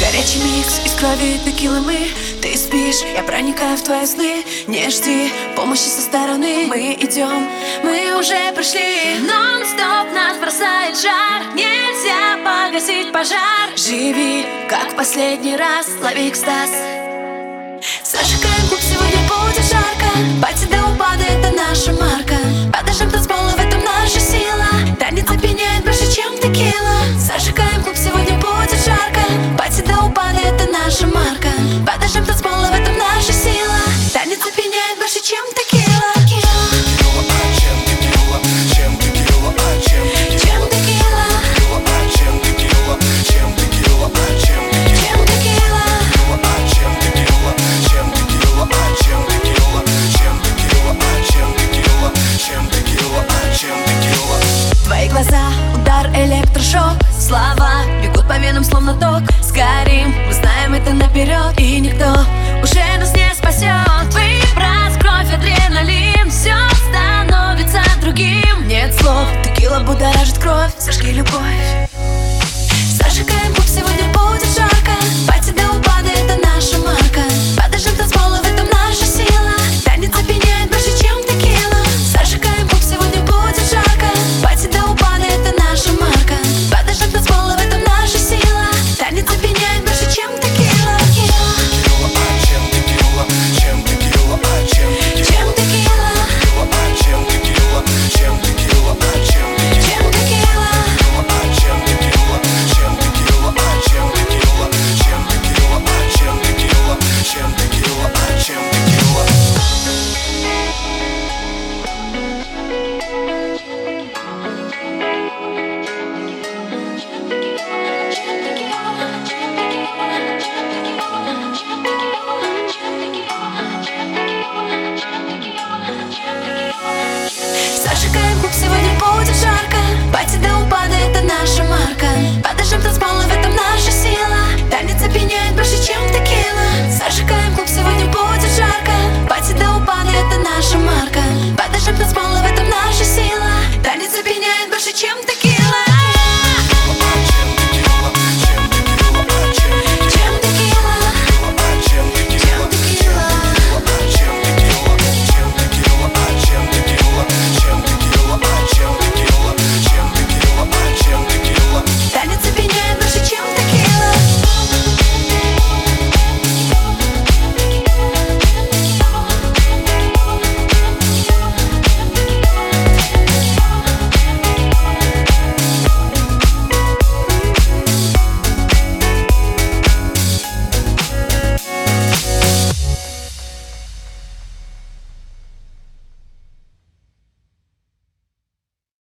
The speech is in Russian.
Горячий микс из крови текилы мы. Ты спишь, я проникаю в твои сны. Не жди помощи со стороны. Мы идем, мы уже пришли. Нон-стоп нас бросает жар. Нельзя погасить пожар. Живи, как в последний раз, лови экстаз. Зажигаем клуб, сегодня будет жарко. Пати до электрошок Слова бегут по венам словно ток. Сгорим, мы знаем это наперед И никто уже нас не спасет Выброс, кровь, адреналин Все становится другим. Нет слов, текила будоражит кровь Сожги любовь. Зажигаем